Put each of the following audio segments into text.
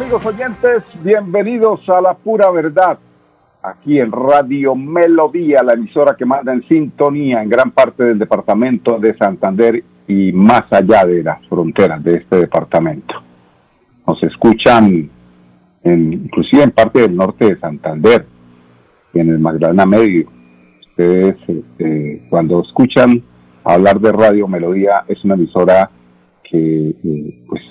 Amigos oyentes, bienvenidos a la pura verdad, aquí en Radio Melodía, la emisora que manda en sintonía en gran parte del departamento de Santander y más allá de las fronteras de este departamento. Nos escuchan en, inclusive en parte del norte de Santander en el Magdalena Medio. Ustedes este, cuando escuchan hablar de Radio Melodía es una emisora que eh, pues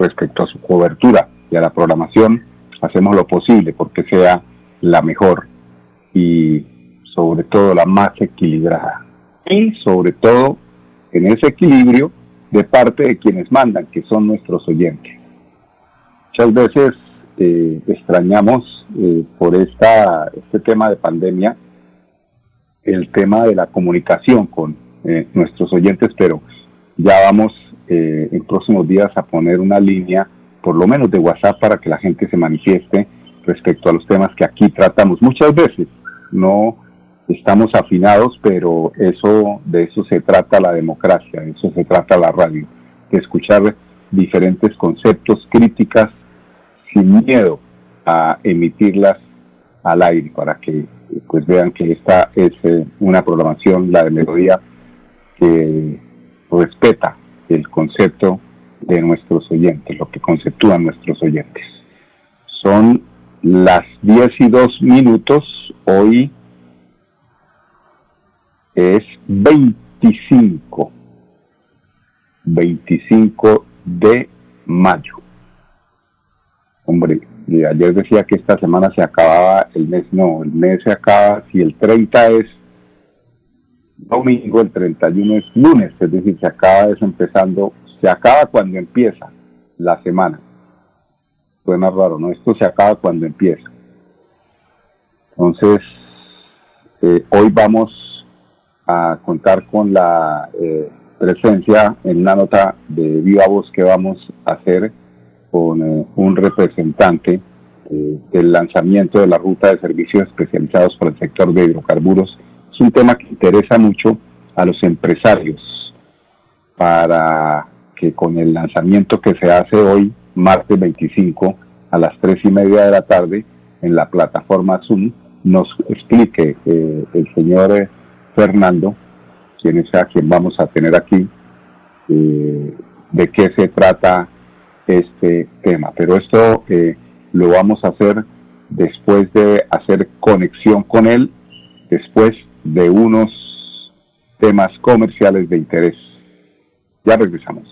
respecto a su cobertura y a la programación, hacemos lo posible porque sea la mejor y sobre todo la más equilibrada. Y sobre todo en ese equilibrio de parte de quienes mandan, que son nuestros oyentes. Muchas veces eh, extrañamos eh, por esta, este tema de pandemia el tema de la comunicación con eh, nuestros oyentes, pero ya vamos en próximos días a poner una línea por lo menos de WhatsApp, para que la gente se manifieste respecto a los temas que aquí tratamos. Muchas veces no estamos afinados, pero eso de eso se trata la democracia, de eso se trata la radio, de escuchar diferentes conceptos, críticas, sin miedo a emitirlas al aire para que pues vean que esta es eh, una programación, la de melodía, que respeta el concepto de nuestros oyentes, lo que conceptúan nuestros oyentes. Son las 10 y 2 minutos, hoy es 25, 25 de mayo. Hombre, ayer decía que esta semana se acababa el mes, no, el mes se acaba, si el 30 es domingo, el 31 es lunes, es decir, se acaba desempezando se acaba cuando empieza la semana. Suena raro, ¿no? Esto se acaba cuando empieza. Entonces, eh, hoy vamos a contar con la eh, presencia en una nota de viva voz que vamos a hacer con eh, un representante del lanzamiento de la ruta de servicios especializados para el sector de hidrocarburos. Es un tema que interesa mucho a los empresarios para que con el lanzamiento que se hace hoy, martes 25, a las 3 y media de la tarde, en la plataforma Zoom, nos explique eh, el señor eh, Fernando, quien sea quien vamos a tener aquí, eh, de qué se trata este tema. Pero esto lo vamos a hacer después de hacer conexión con él, después de unos temas comerciales de interés. Ya regresamos.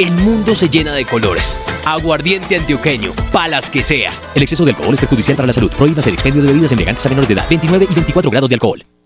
el mundo se llena de colores. Aguardiente antioqueño, palas que sea. El exceso de alcohol es perjudicial para la salud. Prohíbas el expendio de bebidas elegantes a menores de edad. 29 y 24 grados de alcohol.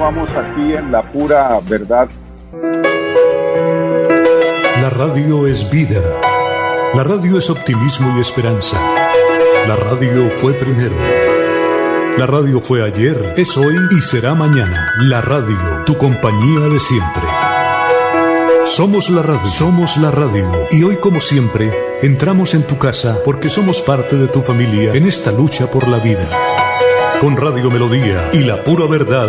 continuamos aquí en La Pura Verdad. La radio es vida. La radio es optimismo y esperanza. La radio fue primero. La radio fue ayer, es hoy y será mañana. La radio, tu compañía de siempre. Somos la radio, somos la radio. Y hoy como siempre, entramos en tu casa porque somos parte de tu familia en esta lucha por la vida. Con Radio Melodía y la pura verdad,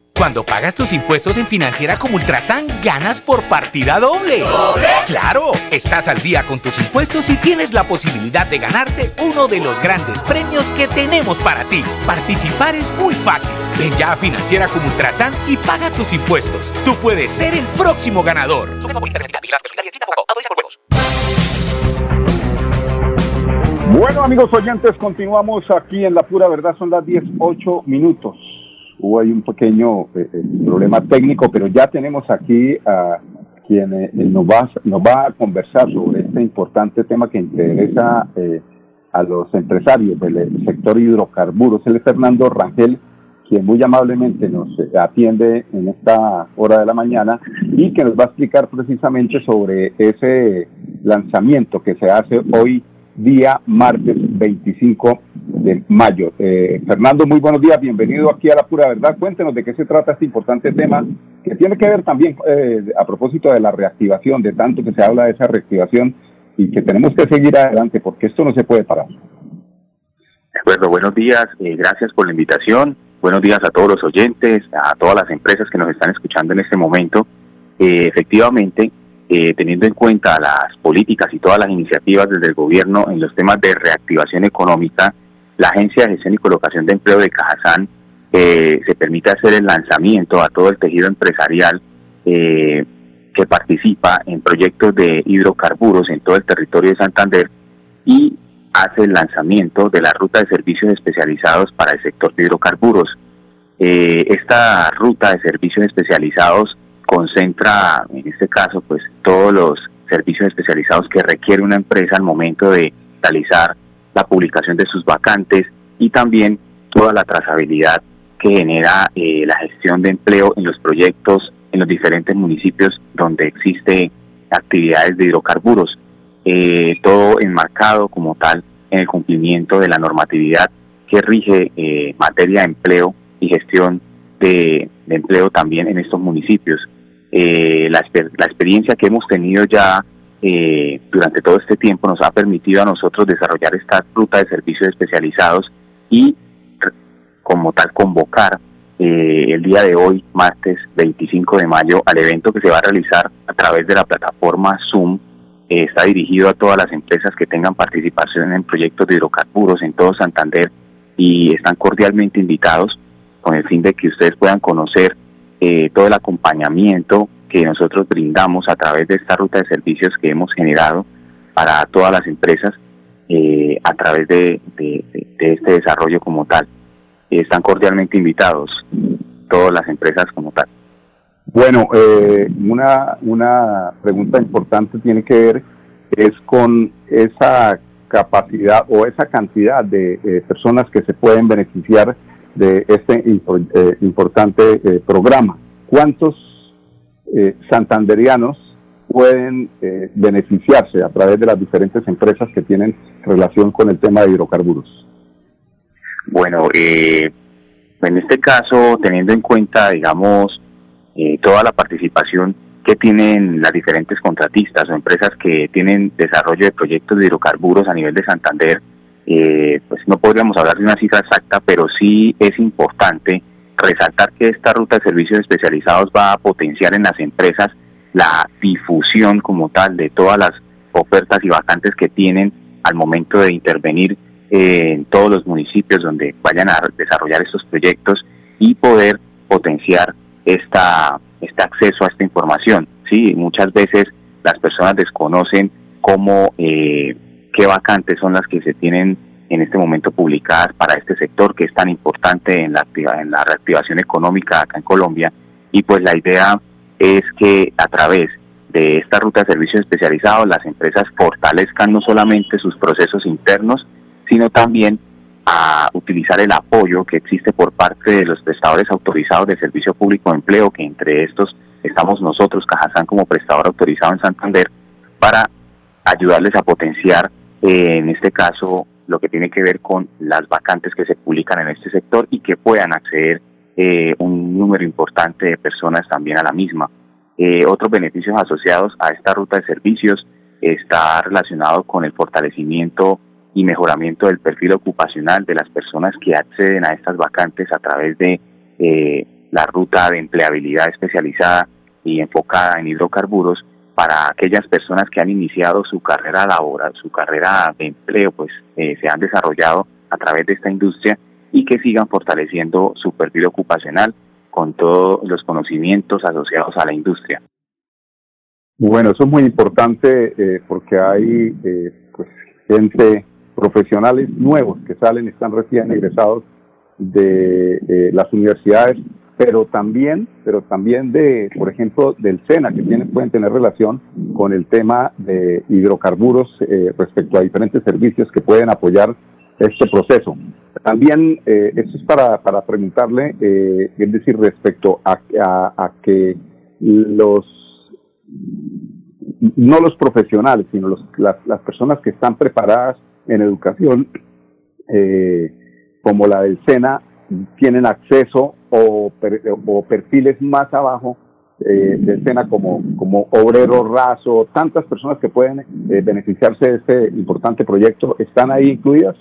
Cuando pagas tus impuestos en Financiera como Ultrasan, ganas por partida doble. ¿Doble? ¡Claro! Estás al día con tus impuestos y tienes la posibilidad de ganarte uno de los grandes premios que tenemos para ti. Participar es muy fácil. Ven ya a Financiera como Ultrasan y paga tus impuestos. Tú puedes ser el próximo ganador. Bueno, amigos oyentes, continuamos aquí en La Pura Verdad. Son las 18 minutos. Hubo ahí un pequeño eh, eh, problema técnico, pero ya tenemos aquí a quien eh, nos, va, nos va a conversar sobre este importante tema que interesa a los empresarios del sector hidrocarburos. Él es Fernando Rangel, quien muy amablemente nos atiende en esta hora de la mañana y que nos va a explicar precisamente sobre ese lanzamiento que se hace hoy día martes 25 de mayo. Eh, Fernando, muy buenos días, bienvenido aquí a La Pura Verdad. Cuéntenos de qué se trata este importante tema que tiene que ver también eh, a propósito de la reactivación, de tanto que se habla de esa reactivación y que tenemos que seguir adelante porque esto no se puede parar. De acuerdo, buenos días, eh, gracias por la invitación. Buenos días a todos los oyentes, a todas las empresas que nos están escuchando en este momento. efectivamente, eh, teniendo en cuenta las políticas y todas las iniciativas desde el gobierno en los temas de reactivación económica, la Agencia de Gestión y Colocación de Empleo de Cajazán eh, se permite hacer el lanzamiento a todo el tejido empresarial eh, que participa en proyectos de hidrocarburos en todo el territorio de Santander y hace el lanzamiento de la ruta de servicios especializados para el sector de hidrocarburos. esta ruta de servicios especializados concentra, en este caso, pues todos los servicios especializados que requiere una empresa al momento de realizar la publicación de sus vacantes y también toda la trazabilidad que genera eh, la gestión de empleo en los proyectos en los diferentes municipios donde existe actividades de hidrocarburos, eh, todo enmarcado como tal en el cumplimiento de la normatividad que rige eh, materia de empleo y gestión de empleo también en estos municipios. Eh, la, la, experiencia que hemos tenido ya eh, durante todo este tiempo nos ha permitido a nosotros desarrollar esta ruta de servicios especializados y como tal convocar eh, el día de hoy, martes 25 de mayo, al evento que se va a realizar a través de la plataforma Zoom. Eh, está dirigido a todas las empresas que tengan participación en proyectos de hidrocarburos en todo Santander y están cordialmente invitados con el fin de que ustedes puedan conocer eh, todo el acompañamiento que nosotros brindamos a través de esta ruta de servicios que hemos generado para todas las empresas eh, a través de, este desarrollo como tal. están cordialmente invitados todas las empresas como tal. Bueno, eh, una, una pregunta importante tiene que ver es con esa capacidad o esa cantidad de personas que se pueden beneficiar de este eh, importante eh, programa. ¿Cuántos eh, santanderianos pueden beneficiarse a través de las diferentes empresas que tienen relación con el tema de hidrocarburos? Bueno, en este caso, teniendo en cuenta, digamos, eh, toda la participación que tienen las diferentes contratistas o empresas que tienen desarrollo de proyectos de hidrocarburos a nivel de Santander, eh, pues no podríamos hablar de una cifra exacta, pero sí es importante resaltar que esta ruta de servicios especializados va a potenciar en las empresas la difusión como tal de todas las ofertas y vacantes que tienen al momento de intervenir eh, en todos los municipios donde vayan a desarrollar estos proyectos y poder potenciar esta, este acceso a esta información. Sí, muchas veces las personas desconocen cómo, eh, qué vacantes son las que se tienen en este momento publicadas para este sector que es tan importante en la, en la reactivación económica acá en Colombia. Y pues la idea es que a través de esta ruta de servicios especializados las empresas fortalezcan no solamente sus procesos internos, sino también a utilizar el apoyo que existe por parte de los prestadores autorizados de servicio público de empleo, que entre estos estamos nosotros, Cajazán, como prestador autorizado en Santander, para ayudarles a potenciar, eh, en este caso, lo que tiene que ver con las vacantes que se publican en este sector y que puedan acceder eh, un número importante de personas también a la misma. Eh, otros beneficios asociados a esta ruta de servicios está relacionado con el fortalecimiento y mejoramiento del perfil ocupacional de las personas que acceden a estas vacantes a través de eh, la ruta de empleabilidad especializada y enfocada en hidrocarburos para aquellas personas que han iniciado su carrera laboral, su carrera de empleo, pues eh, se han desarrollado a través de esta industria y que sigan fortaleciendo su perfil ocupacional con todos los conocimientos asociados a la industria. Bueno, eso es muy importante eh, porque hay pues gente profesionales nuevos que salen, están recién egresados de eh, las universidades, pero también, pero también de, por ejemplo, del SENA, que tienen, pueden tener relación con el tema de hidrocarburos eh, respecto a diferentes servicios que pueden apoyar este proceso. También, eh, esto es para, para preguntarle, eh, es decir, respecto a, a que los no los profesionales, sino los, las, las personas que están preparadas en educación, eh, como la del SENA, tienen acceso o, o perfiles más abajo eh, del SENA como, como obrero raso, tantas personas que pueden eh, beneficiarse de este importante proyecto, ¿están ahí incluidas?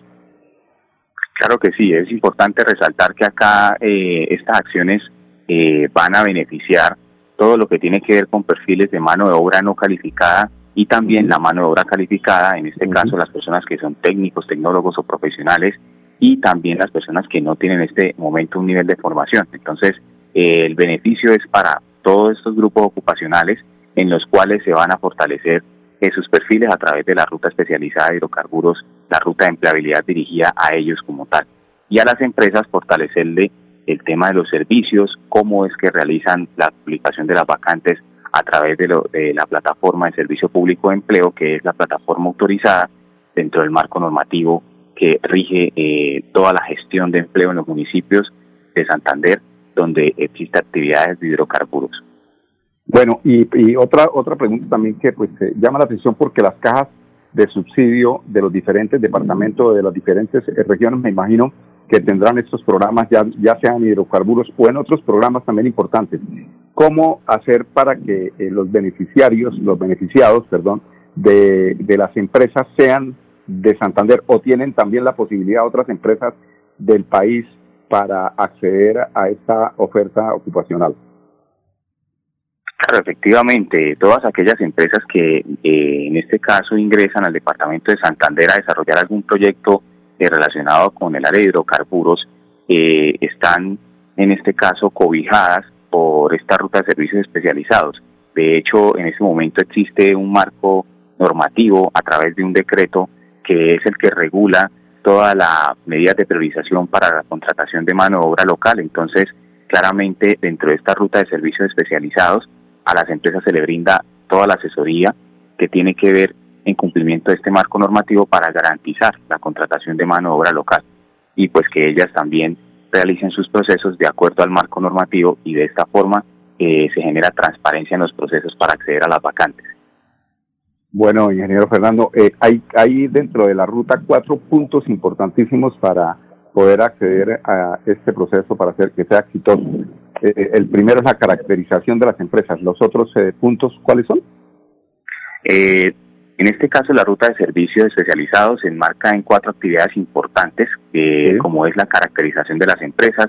Claro que sí, es importante resaltar que acá eh, estas acciones eh, van a beneficiar todo lo que tiene que ver con perfiles de mano de obra no calificada y también la mano de obra calificada, en este caso las personas que son técnicos, tecnólogos o profesionales y también las personas que no tienen en este momento un nivel de formación. Entonces, eh, el beneficio es para todos estos grupos ocupacionales en los cuales se van a fortalecer esos perfiles a través de la ruta especializada de hidrocarburos, la ruta de empleabilidad dirigida a ellos como tal. Y a las empresas fortalecerle el tema de los servicios, cómo es que realizan la publicación de las vacantes a través de, lo, de la plataforma de servicio público de empleo, que es la plataforma autorizada dentro del marco normativo que rige eh, toda la gestión de empleo en los municipios de Santander, donde existe actividades de hidrocarburos. Bueno, y, y otra otra pregunta también que pues llama la atención porque las cajas de subsidio de los diferentes departamentos, de las diferentes eh, regiones, me imagino que tendrán estos programas, ya, ya sean hidrocarburos o en otros programas también importantes cómo hacer para que eh, los beneficiarios, los beneficiados, perdón, de, de las empresas sean de Santander o tienen también la posibilidad otras empresas del país para acceder a esta oferta ocupacional. Claro, efectivamente, todas aquellas empresas que eh, en este caso ingresan al departamento de Santander a desarrollar algún proyecto relacionado con el área de hidrocarburos eh, están en este caso cobijadas por esta ruta de servicios especializados. De hecho, en este momento existe un marco normativo a través de un decreto que es el que regula todas las medidas de priorización para la contratación de mano de obra local. Entonces, claramente dentro de esta ruta de servicios especializados, a las empresas se le brinda toda la asesoría que tiene que ver en cumplimiento de este marco normativo para garantizar la contratación de mano de obra local y pues que ellas también realicen sus procesos de acuerdo al marco normativo y de esta forma eh, se genera transparencia en los procesos para acceder a las vacantes. Bueno, ingeniero Fernando, eh, hay, hay dentro de la ruta cuatro puntos importantísimos para poder acceder a este proceso para hacer que sea exitoso. Eh, el primero es la caracterización de las empresas. ¿Los otros eh, puntos cuáles son? Eh, en este caso, la ruta de servicios especializados se enmarca en cuatro actividades importantes, como es la caracterización de las empresas,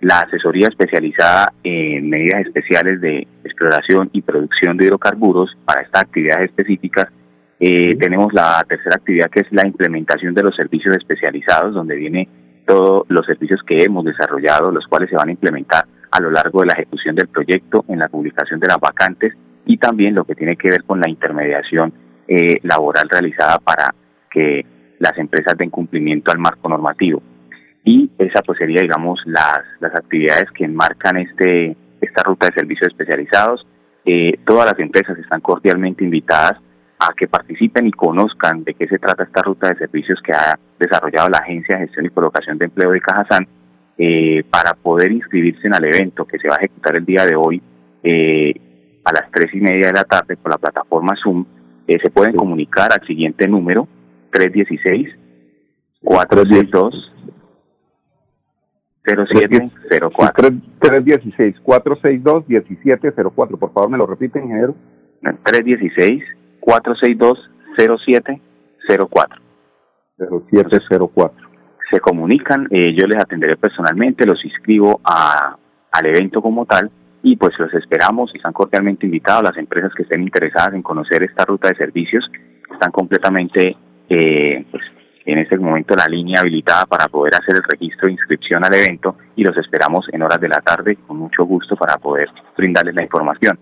la asesoría especializada en medidas especiales de exploración y producción de hidrocarburos para estas actividades específicas. Tenemos la tercera actividad que es la implementación de los servicios especializados, donde viene todos los servicios que hemos desarrollado, los cuales se van a implementar a lo largo de la ejecución del proyecto, en la publicación de las vacantes y también lo que tiene que ver con la intermediación eh, laboral realizada para que las empresas den cumplimiento al marco normativo. Y esa pues sería, digamos, las, las actividades que enmarcan este, esta ruta de servicios especializados. Eh, todas las empresas están cordialmente invitadas a que participen y conozcan de qué se trata esta ruta de servicios que ha desarrollado la Agencia de Gestión y Colocación de Empleo de Cajazán eh, para poder inscribirse en el evento que se va a ejecutar el día de hoy eh, a las tres y media de la tarde por la plataforma Zoom. Eh, se pueden comunicar al siguiente número 316 462 0704 316 462 1704 por favor me lo repiten ingeniero 316 462-0704. 0704. Se comunican, eh, yo les atenderé personalmente, los inscribo a, al evento como tal y pues los esperamos y están cordialmente invitados. Las empresas que estén interesadas en conocer esta ruta de servicios están completamente eh, pues, en este momento la línea habilitada para poder hacer el registro de inscripción al evento y los esperamos en horas de la tarde con mucho gusto para poder brindarles la información.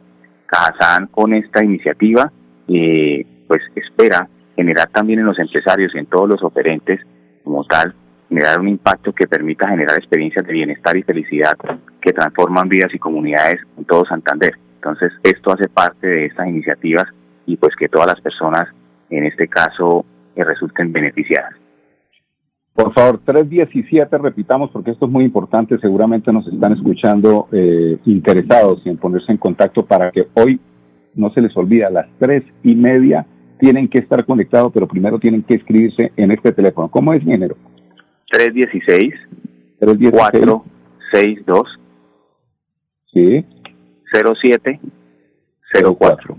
Cajazán con esta iniciativa eh, pues espera generar también en los empresarios y en todos los operentes como tal, generar un impacto que permita generar experiencias de bienestar y felicidad que transforman vidas y comunidades en todo Santander. Entonces, esto hace parte de estas iniciativas y pues que todas las personas, en este caso, eh, resulten beneficiadas. Por favor, 317, repitamos porque esto es muy importante, seguramente nos están escuchando eh, interesados en ponerse en contacto para que hoy no se les olvida, a las tres y media tienen que estar conectados, pero primero tienen que escribirse en este teléfono. ¿Cómo es género? 316 462 Sí. 07 04.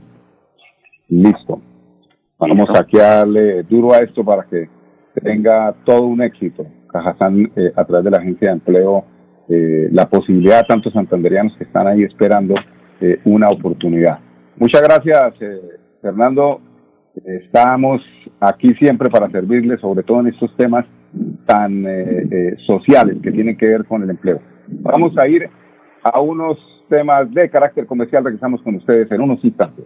Listo. Vamos a darle duro a esto para que tenga todo un éxito. Cajazán, eh, a través de la agencia de empleo, eh, la posibilidad, tantos santanderianos que están ahí esperando eh, una oportunidad. Muchas gracias, eh, Fernando. Estamos aquí siempre para servirle, sobre todo en estos temas tan eh, eh, sociales que tienen que ver con el empleo. Vamos a ir a unos temas de carácter comercial. Regresamos con ustedes en unos instantes.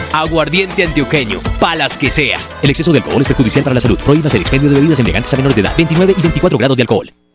Aguardiente antioqueño, palas que sea. El exceso de alcohol es perjudicial para la salud. Prohíbas el expendio de bebidas embriagantes a menores de edad. 29 y 24 grados de alcohol.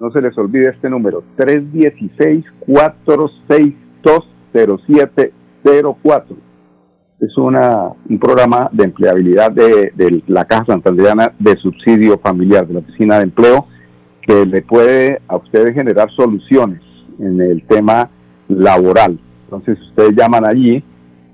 No se les olvide este número, 316-462-0704. Es una, un programa de empleabilidad de, de la Caja Santandereana de Subsidio Familiar, de la Oficina de Empleo, que le puede a ustedes generar soluciones en el tema laboral. Entonces ustedes llaman allí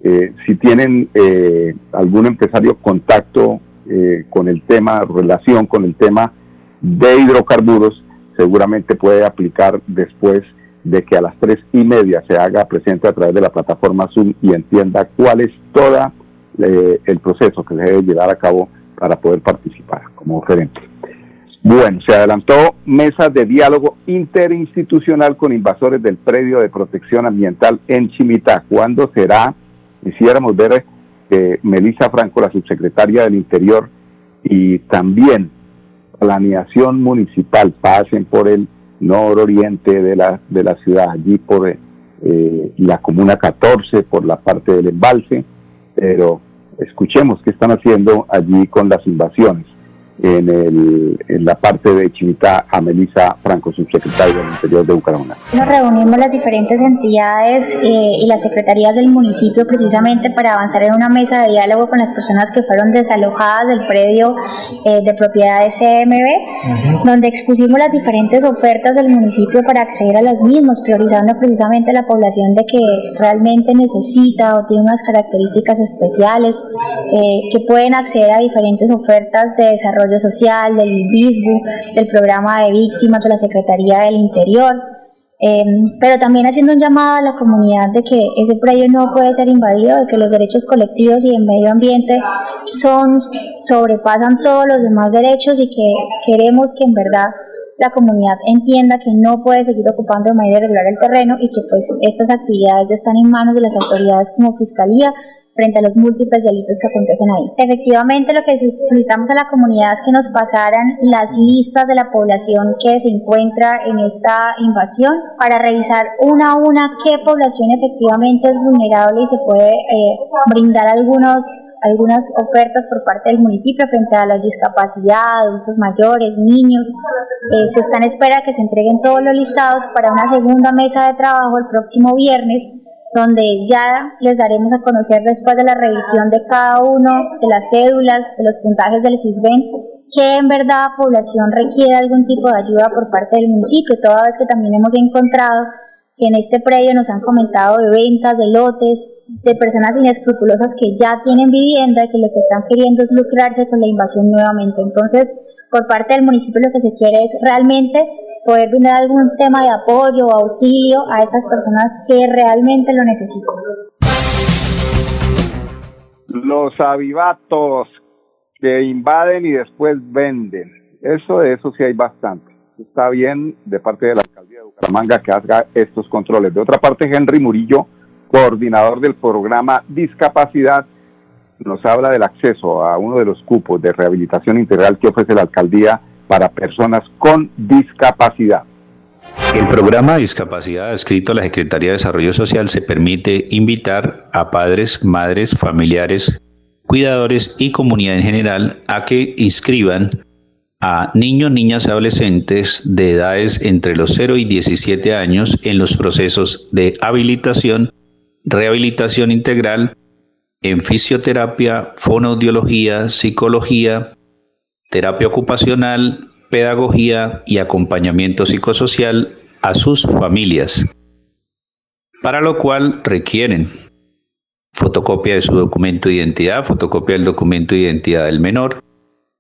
eh, si tienen eh, algún empresario contacto eh, con el tema, relación con el tema de hidrocarburos, seguramente puede aplicar después de que a las tres y media se haga presente a través de la plataforma Zoom y entienda cuál es todo el proceso que se debe llevar a cabo para poder participar como gerente. Bueno, se adelantó mesa de diálogo interinstitucional con invasores del predio de protección ambiental en Chimitá. ¿Cuándo será? Quisiéramos ver que Melissa Franco, la subsecretaria del Interior, y también planeación municipal pasen por el nororiente de la, de la ciudad, allí por eh, la comuna 14, por la parte del embalse, pero escuchemos qué están haciendo allí con las invasiones en, el, en la parte de Chivita a Melisa Franco, subsecretaria del Interior de Bucaramanga. Nos reunimos las diferentes entidades eh, y las secretarías del municipio precisamente para avanzar en una mesa de diálogo con las personas que fueron desalojadas del predio eh, de propiedad de CMB, donde expusimos las diferentes ofertas del municipio para acceder a las mismas, priorizando precisamente la población de que realmente necesita o tiene unas características especiales, eh, que pueden acceder a diferentes ofertas de desarrollo Social, del IBISBU, del programa de víctimas de la Secretaría del Interior, em, pero también haciendo un llamado a la comunidad de que ese predio no puede ser invadido, de que los derechos colectivos y el medio ambiente son, sobrepasan todos los demás derechos y que queremos que en verdad la comunidad entienda que no puede seguir ocupando de manera irregular el terreno y que pues estas actividades están en manos de las autoridades como Fiscalía frente a los múltiples delitos que acontecen ahí. Efectivamente, lo que solicitamos a la comunidad es que nos pasaran las listas de la población que se encuentra en esta invasión para revisar una a una qué población efectivamente es vulnerable y se puede eh, brindar algunos, algunas ofertas por parte del municipio frente a la discapacidad, adultos mayores, niños. Eh, se está en espera que se entreguen todos los listados para una segunda mesa de trabajo el próximo viernes donde ya les daremos a conocer después de la revisión de cada uno de las cédulas, de los puntajes del CISBEN, que en verdad la población requiere algún tipo de ayuda por parte del municipio, toda vez que también hemos encontrado que en este predio nos han comentado de ventas, de lotes, de personas inescrupulosas que ya tienen vivienda y que lo que están queriendo es lucrarse con la invasión nuevamente. Entonces, por parte del municipio lo que se quiere es realmente poder brindar algún tema de apoyo o auxilio a estas personas que realmente lo necesitan. Los avivatos que invaden y después venden. Eso de eso sí hay bastante. Está bien de parte de la alcaldía de Bucaramanga que haga estos controles. De otra parte, Henry Murillo, coordinador del programa Discapacidad, nos habla del acceso a uno de los cupos de rehabilitación integral que ofrece la alcaldía para personas con discapacidad. El programa Discapacidad escrito a la Secretaría de Desarrollo Social se permite invitar a padres, madres, familiares, cuidadores y comunidad en general a que inscriban a niños, niñas y adolescentes de edades entre los 0 y 17 años en los procesos de habilitación, rehabilitación integral, en fisioterapia, fonoaudiología, psicología, terapia ocupacional, pedagogía y acompañamiento psicosocial a sus familias, para lo cual requieren fotocopia de su documento de identidad, fotocopia del documento de identidad del menor,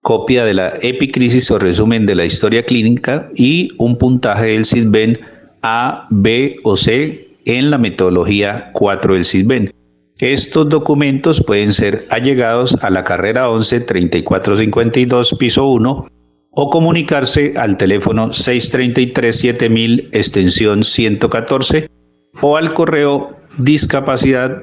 copia de la epicrisis o resumen de la historia clínica y un puntaje del CISBEN A, B o C en la metodología 4 del CISBEN. Estos documentos pueden ser allegados a la carrera 11 3452 piso 1 o comunicarse al teléfono 633 7000 extensión 114 o al correo discapacidad.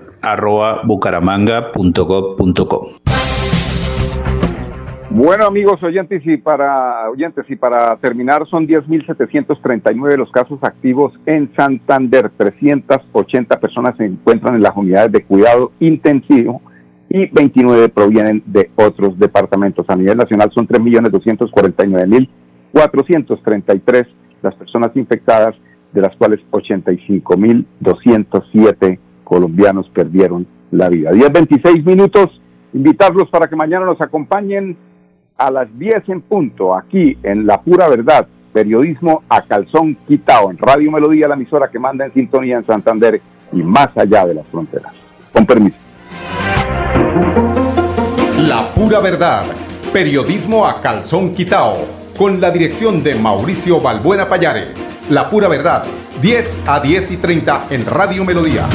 Bueno, amigos oyentes y para oyentes y para terminar son 10.739 los casos activos en Santander. 380 personas se encuentran en las unidades de cuidado intensivo y 29 provienen de otros departamentos. A nivel nacional son 3.249.433 las personas infectadas, de las cuales 85.207 colombianos perdieron la vida. 10.26 minutos. Invitarlos para que mañana nos acompañen a las 10 en punto, aquí en La Pura Verdad, periodismo a calzón quitado, en Radio Melodía, la emisora que manda en sintonía en Santander y más allá de las fronteras. Con permiso. La Pura Verdad, periodismo a calzón quitado, con la dirección de Mauricio Balbuena Payares. La Pura Verdad, 10 a 10 y 30 en Radio Melodía.